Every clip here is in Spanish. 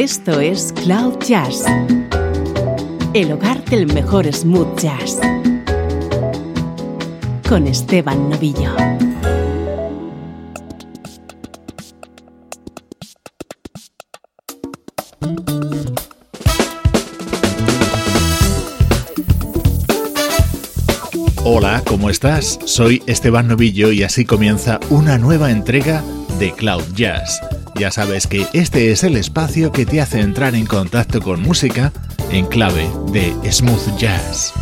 Esto es Cloud Jazz, el hogar del mejor smooth jazz, con Esteban Novillo. Hola, ¿cómo estás? Soy Esteban Novillo y así comienza una nueva entrega de Cloud Jazz. Ya sabes que este es el espacio que te hace entrar en contacto con música en clave de smooth jazz.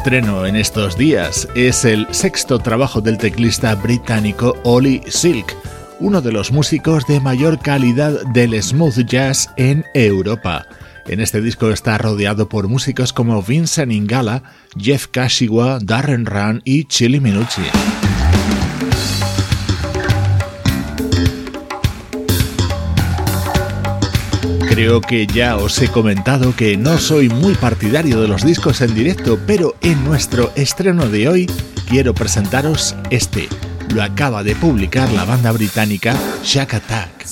Estreno en estos días es el sexto trabajo del teclista británico Ollie Silk, uno de los músicos de mayor calidad del smooth jazz en Europa. En este disco está rodeado por músicos como Vincent Ingala, Jeff Kashiwa, Darren Run y Chili Minucci. Creo que ya os he comentado que no soy muy partidario de los discos en directo, pero en nuestro estreno de hoy quiero presentaros este, lo acaba de publicar la banda británica Shack Attack.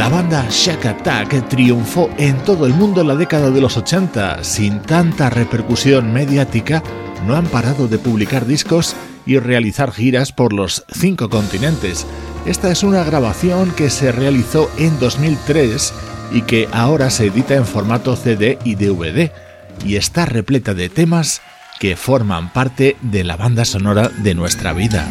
Shack Attack triunfó en todo el mundo en la década de los 80. Sin tanta repercusión mediática, no han parado de publicar discos y realizar giras por los cinco continentes. Esta es una grabación que se realizó en 2003 y que ahora se edita en formato CD y DVD, y está repleta de temas que forman parte de la banda sonora de nuestra vida.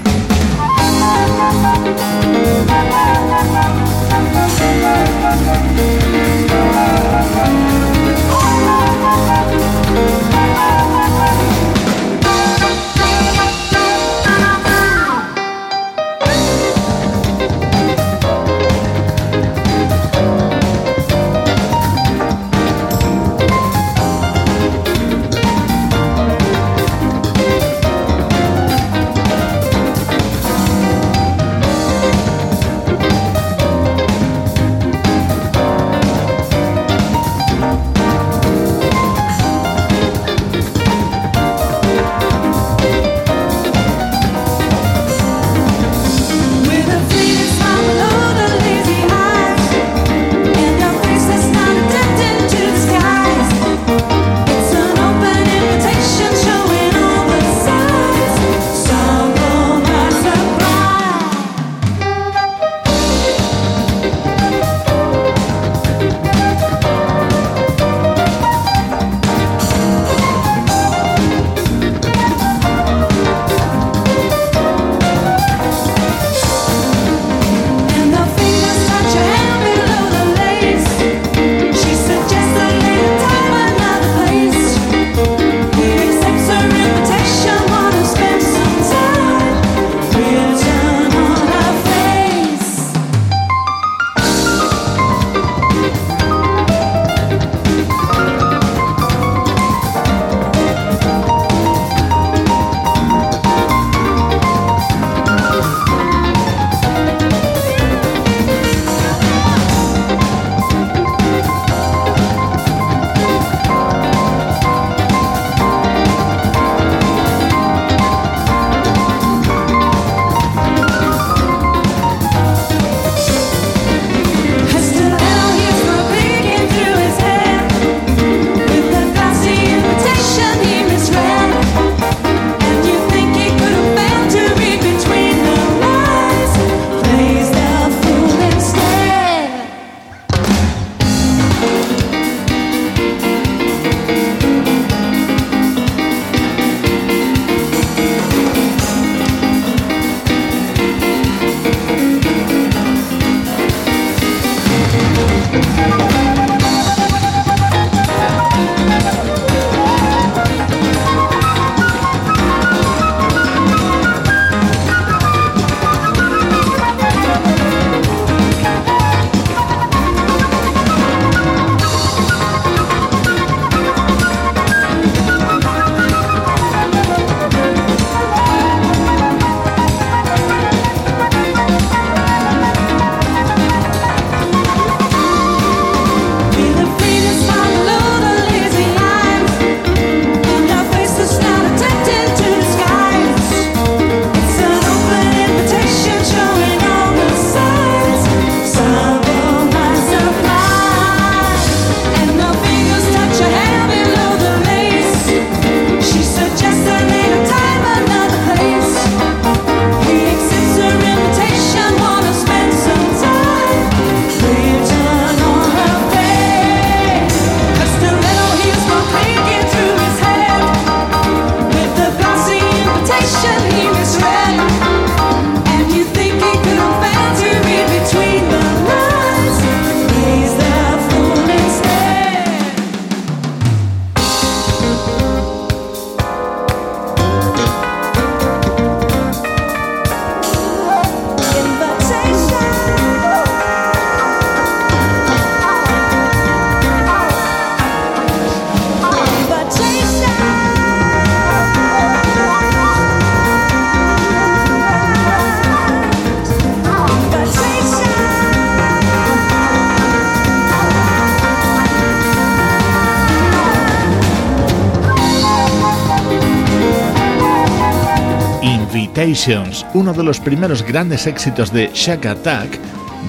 Uno de los primeros grandes éxitos de Shack Attack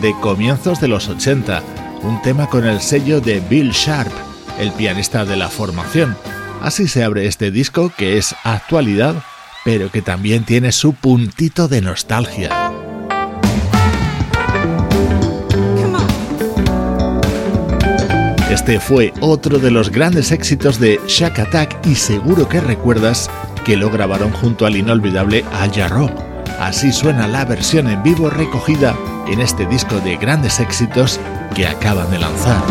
de comienzos de los 80, un tema con el sello de Bill Sharp, el pianista de la formación. Así se abre este disco que es actualidad, pero que también tiene su puntito de nostalgia. Este fue otro de los grandes éxitos de Shack Attack y seguro que recuerdas que lo grabaron junto al inolvidable Al Jarreau. Así suena la versión en vivo recogida en este disco de grandes éxitos que acaban de lanzar.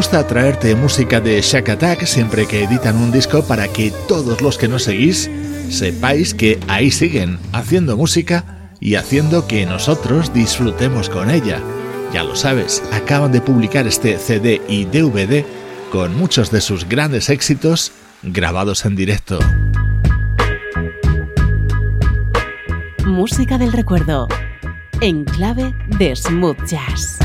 Gusta traerte música de Shack Attack siempre que editan un disco para que todos los que nos seguís sepáis que ahí siguen haciendo música y haciendo que nosotros disfrutemos con ella. Ya lo sabes, acaban de publicar este CD y DVD con muchos de sus grandes éxitos grabados en directo. Música del recuerdo, en clave de smooth jazz.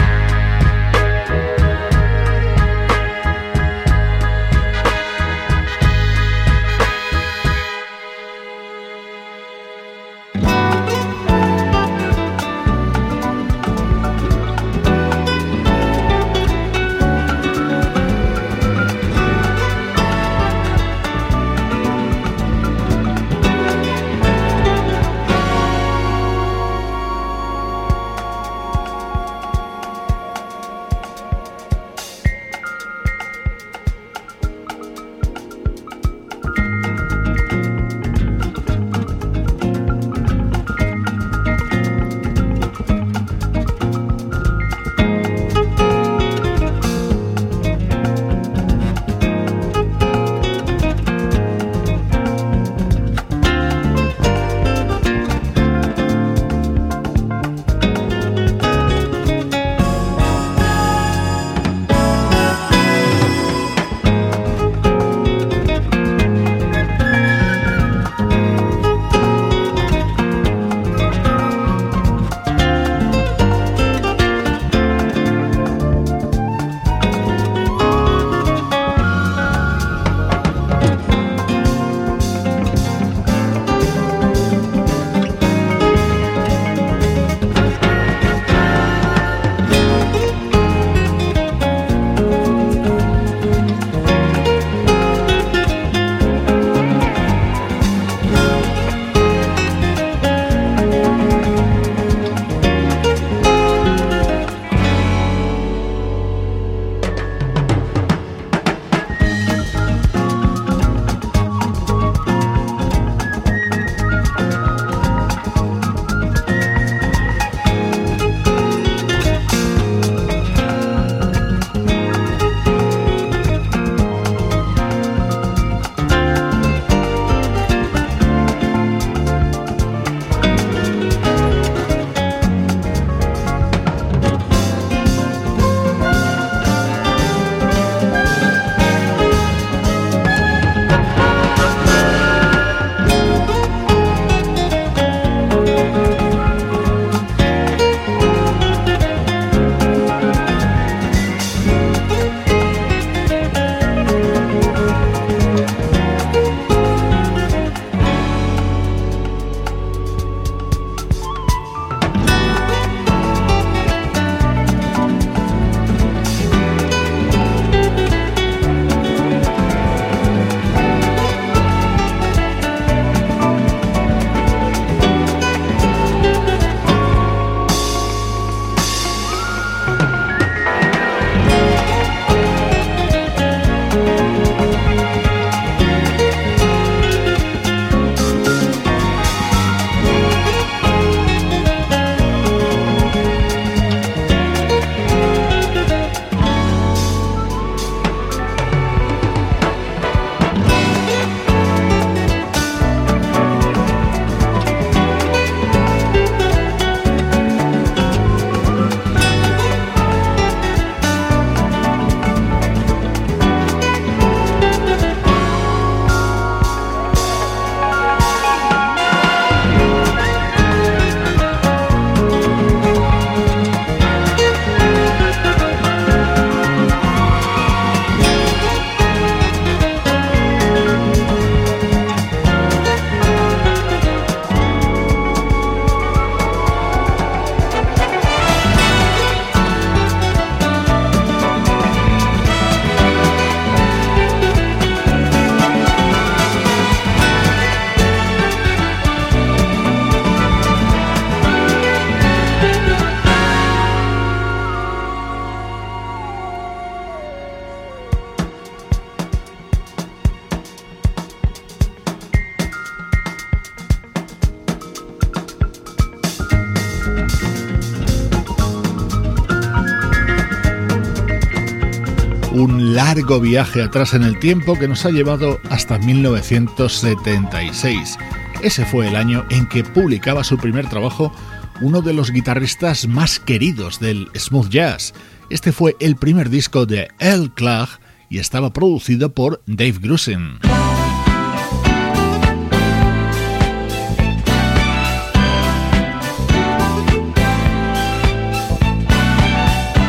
Viaje atrás en el tiempo que nos ha llevado hasta 1976. Ese fue el año en que publicaba su primer trabajo uno de los guitarristas más queridos del smooth jazz. Este fue el primer disco de El Clark y estaba producido por Dave Grusin.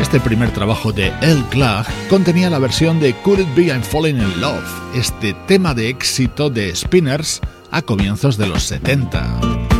Este primer trabajo de El Clark contenía la versión de Could It Be I'm Falling in Love, este tema de éxito de Spinners a comienzos de los 70.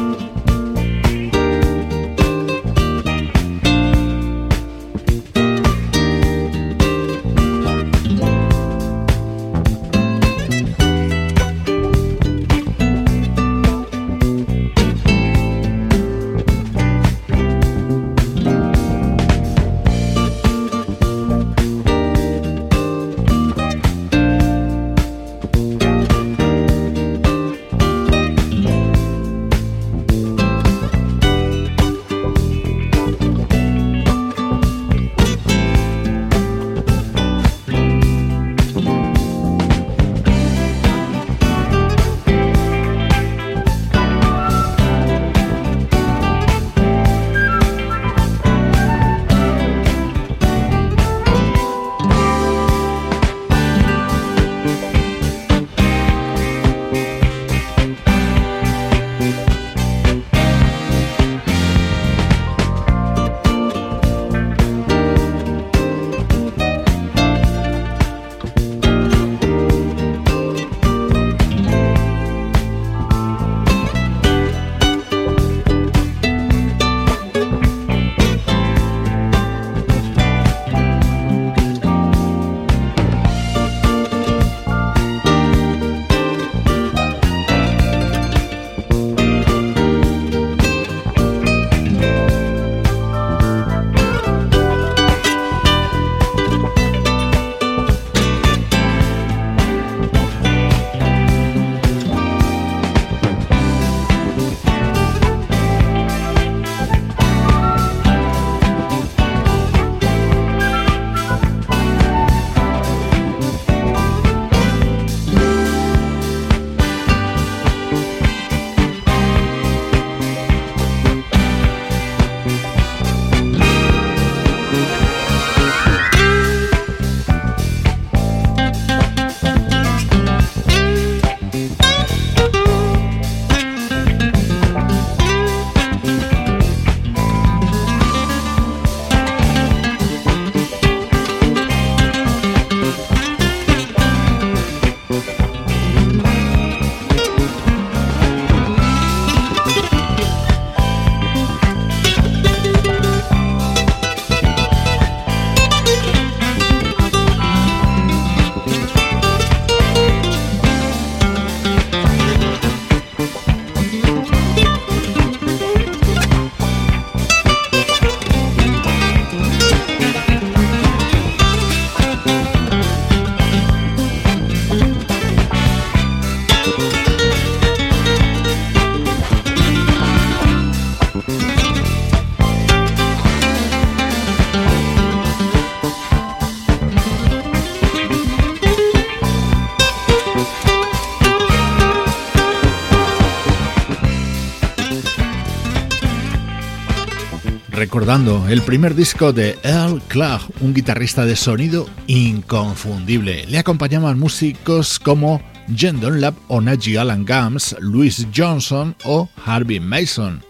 El primer disco de Earl Clark, un guitarrista de sonido inconfundible. Le acompañaban músicos como Jen Dunlap o Najee Alan Gams, Louis Johnson o Harvey Mason.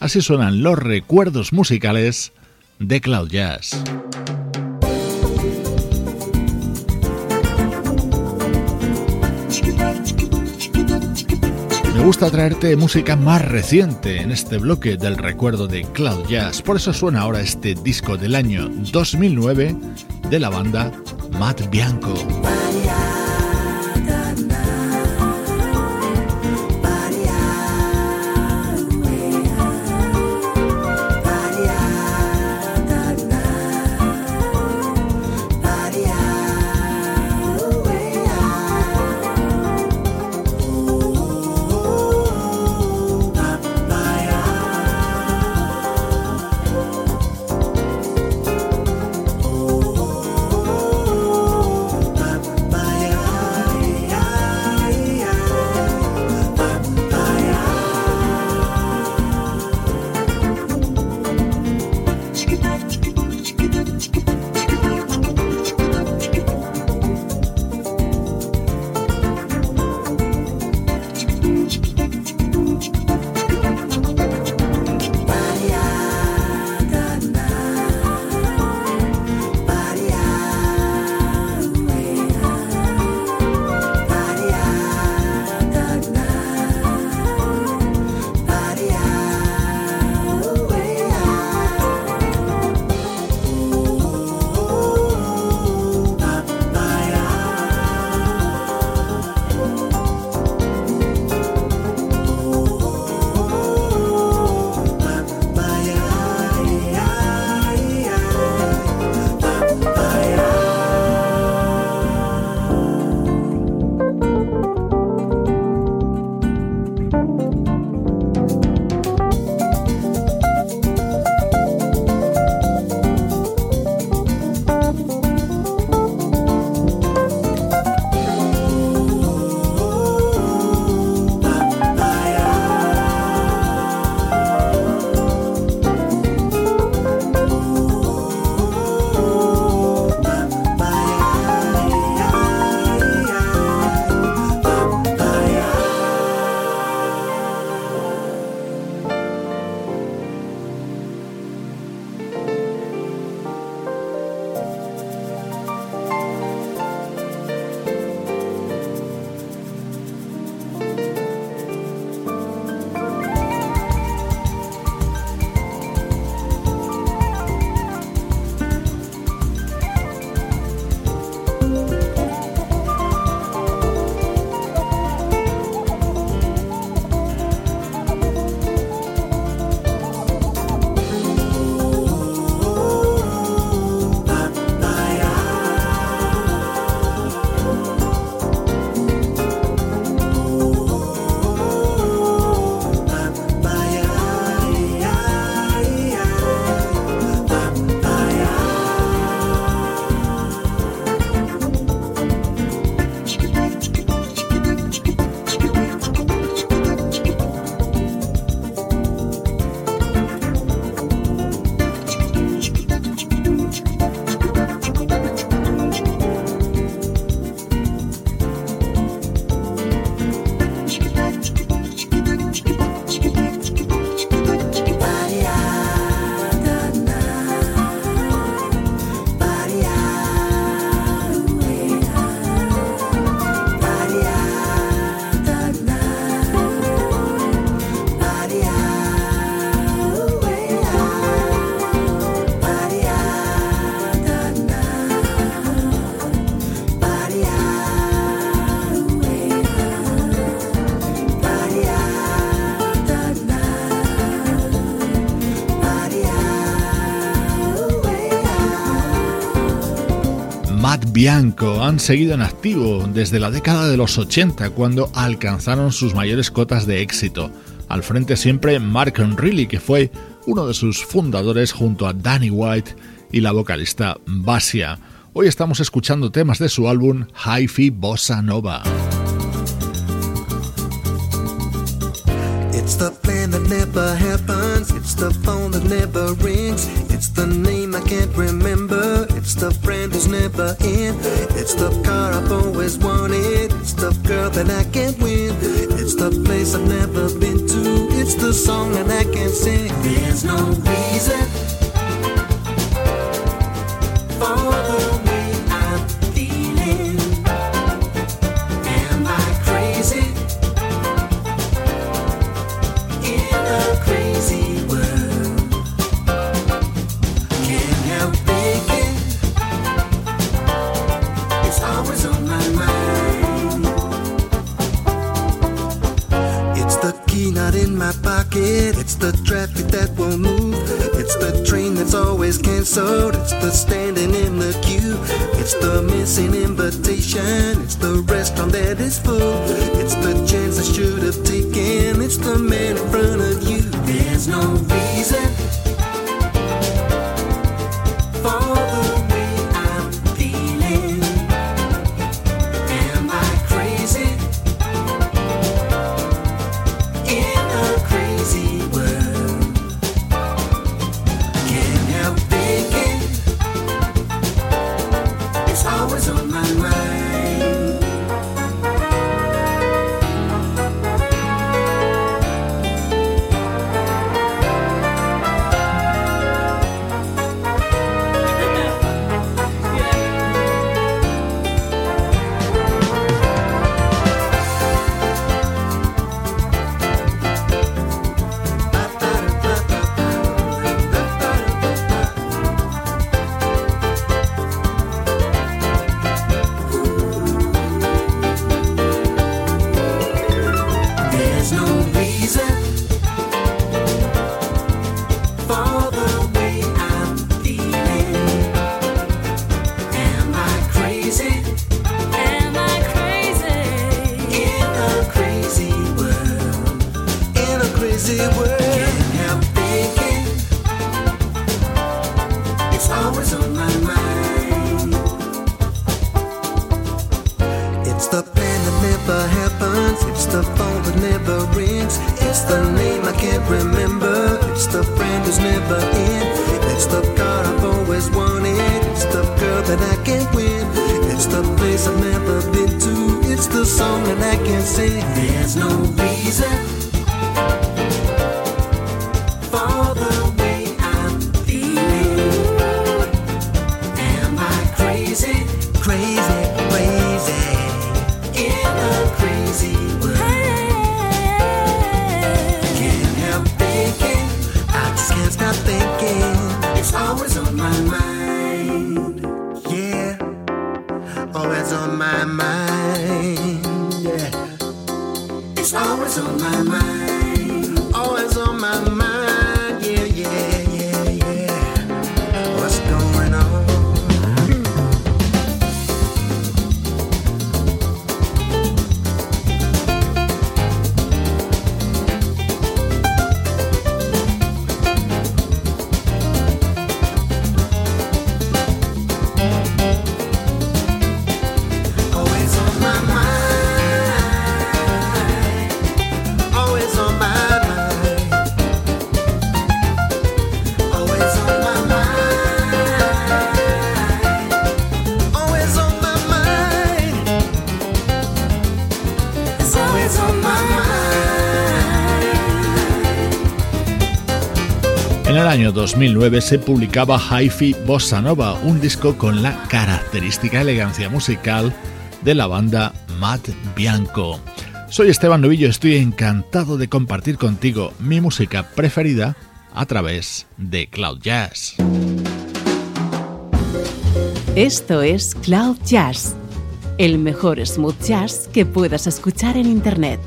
Así suenan los recuerdos musicales de Cloud Jazz. Gusta traerte música más reciente en este bloque del recuerdo de Cloud Jazz, por eso suena ahora este disco del año 2009 de la banda Matt Bianco. Bianco han seguido en activo desde la década de los 80 cuando alcanzaron sus mayores cotas de éxito. Al frente siempre Mark Riley que fue uno de sus fundadores junto a Danny White y la vocalista Basia. Hoy estamos escuchando temas de su álbum Hi-Fi Bossa Nova. Never happens. It's the phone that never rings. It's the name I can't remember. It's the friend who's never in. It's the car I've always wanted. It's the girl that I can't win. It's the place I've never been to. It's the song that I can't sing. There's no reason. It's the standing in the queue. It's the missing invitation. It's the restaurant that is full. It's the chance I should have taken. It's the The song and I can sing. there's no reason my mind. Año 2009 se publicaba Hi-Fi Bossa Nova, un disco con la característica elegancia musical de la banda Matt Bianco. Soy Esteban Novillo, estoy encantado de compartir contigo mi música preferida a través de Cloud Jazz. Esto es Cloud Jazz, el mejor smooth jazz que puedas escuchar en Internet,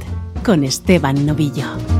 con Esteban Novillo.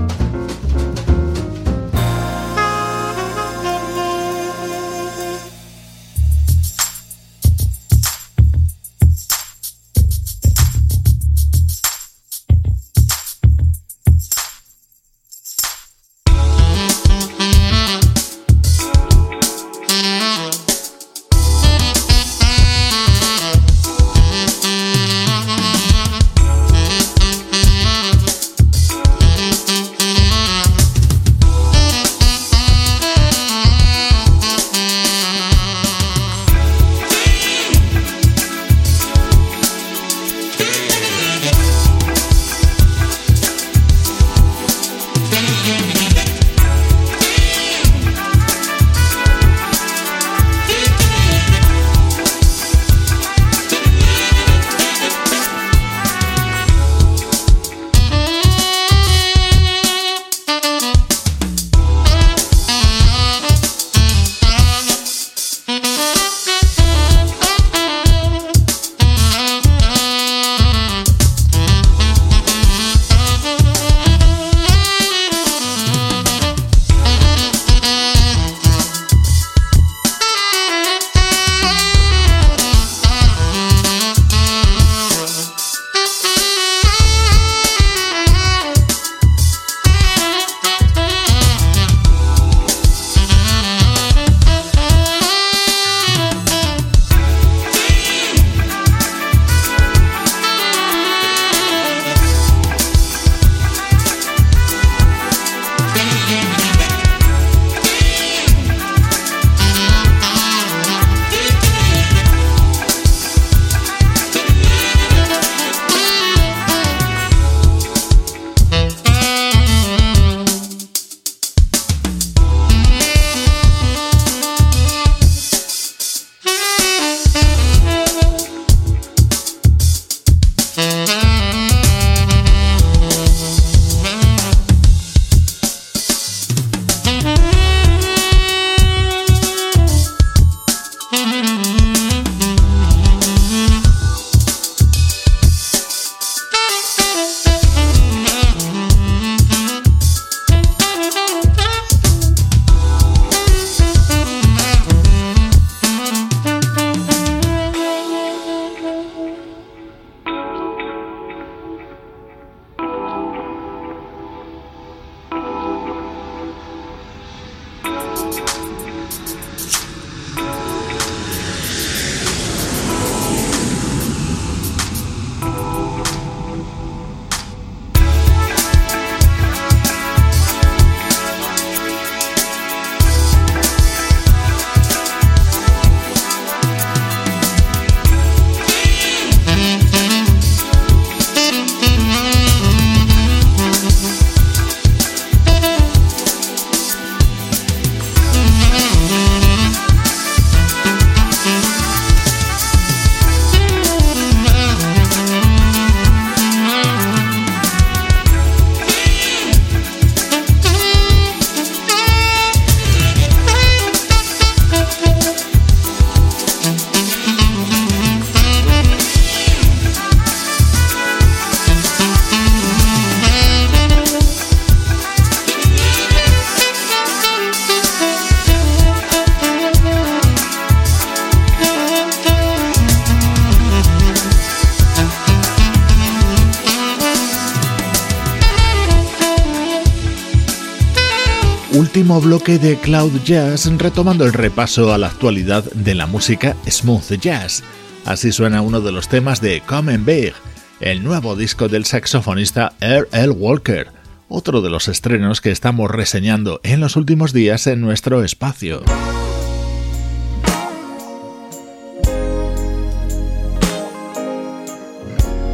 Bloque de Cloud Jazz retomando el repaso a la actualidad de la música smooth jazz. Así suena uno de los temas de Come Big, el nuevo disco del saxofonista R. L. Walker, otro de los estrenos que estamos reseñando en los últimos días en nuestro espacio.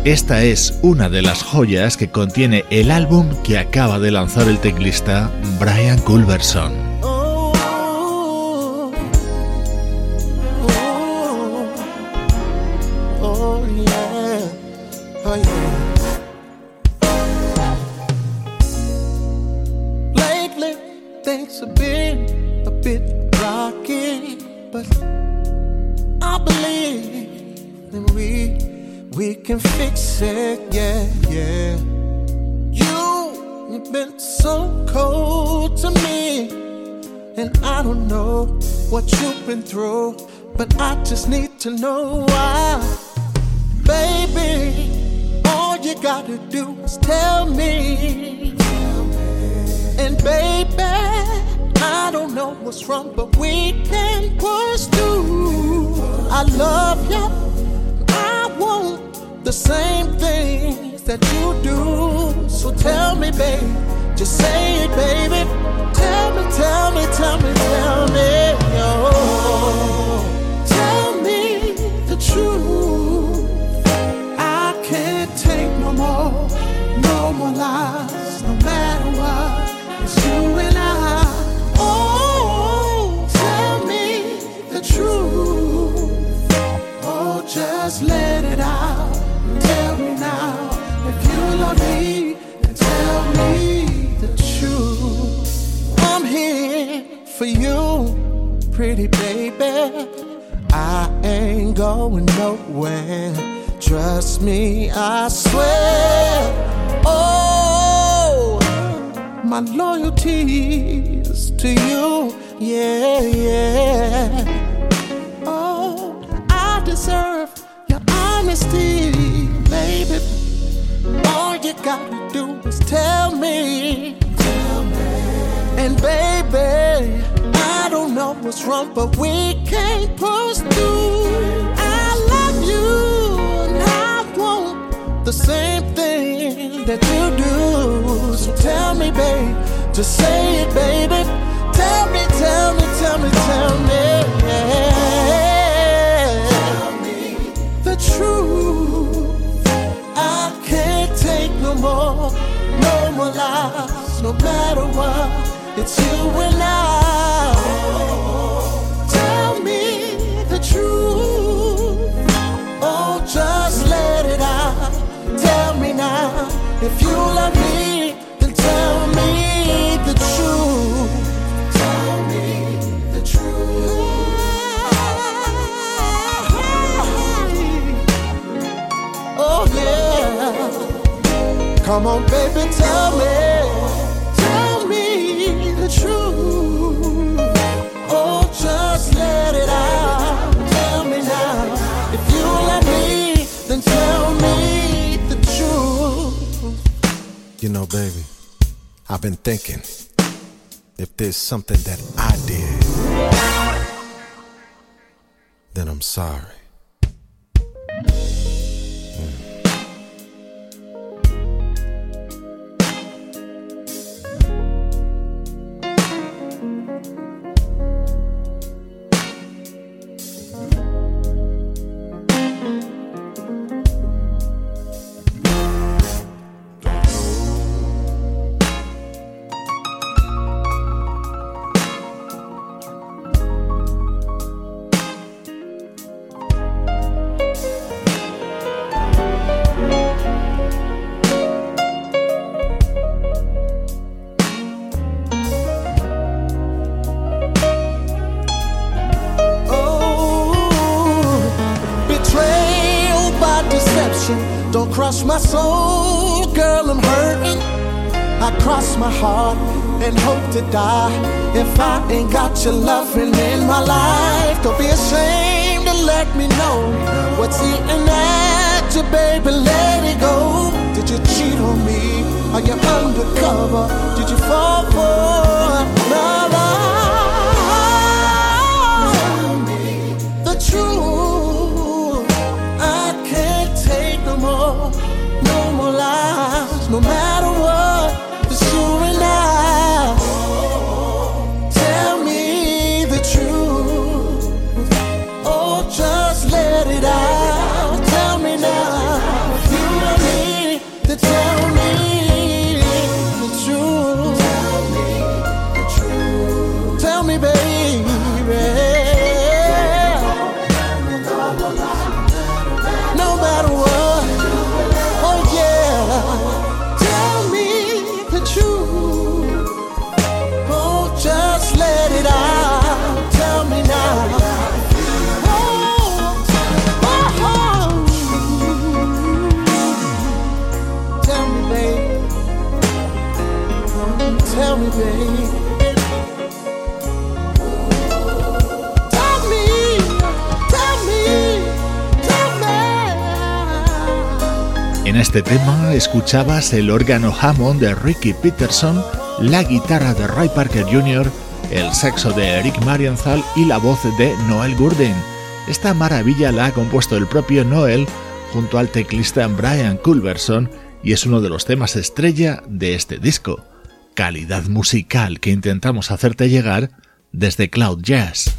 Esta es una de las joyas que contiene el álbum que acaba de lanzar el teclista Brian Culverson. We can push through. I love you I want the same things that you do. So tell me, baby, just say it, baby. Tell me, tell me, tell me, tell me. Oh, tell me the truth. I can't take no more, no more lies, baby. I ain't going nowhere. Trust me, I swear. Oh, my loyalty is to you, yeah, yeah. Oh, I deserve your honesty, baby. All you gotta do is tell me. Tell me. And baby, What's wrong, but we can't push through. I love you, and I want the same thing that you do. So tell me, babe, just say it, baby. Tell me, tell me, tell me, tell me. Tell me the truth. I can't take no more, no more lies, no matter what. It's you and I. truth. Oh, just let it out. Tell me now if you love me, then tell me the truth. Tell me the truth. Oh yeah. Come on, baby, tell me. I've been thinking if there's something that I did, then I'm sorry. Eating at you, baby. Let it go. Did you cheat on me? Are you undercover? Did you fall for este tema escuchabas el órgano Hammond de Ricky Peterson, la guitarra de Ray Parker Jr., el saxo de Eric Marienthal y la voz de Noel Gurdin. Esta maravilla la ha compuesto el propio Noel junto al teclista Brian Culverson y es uno de los temas estrella de este disco. Calidad musical que intentamos hacerte llegar desde Cloud Jazz.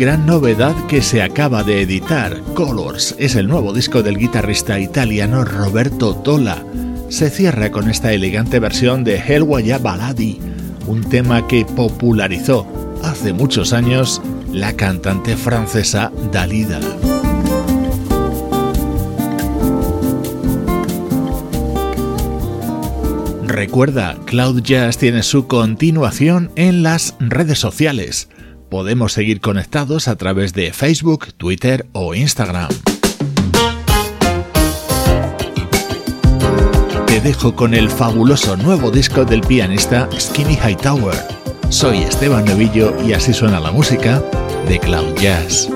gran novedad que se acaba de editar. Colors es el nuevo disco del guitarrista italiano Roberto Tola. Se cierra con esta elegante versión de Helwaya Baladi, un tema que popularizó hace muchos años la cantante francesa Dalida. Recuerda, Cloud Jazz tiene su continuación en las redes sociales Podemos seguir conectados a través de Facebook, Twitter o Instagram. Te dejo con el fabuloso nuevo disco del pianista Skinny Hightower. Soy Esteban Novillo y así suena la música de Cloud Jazz.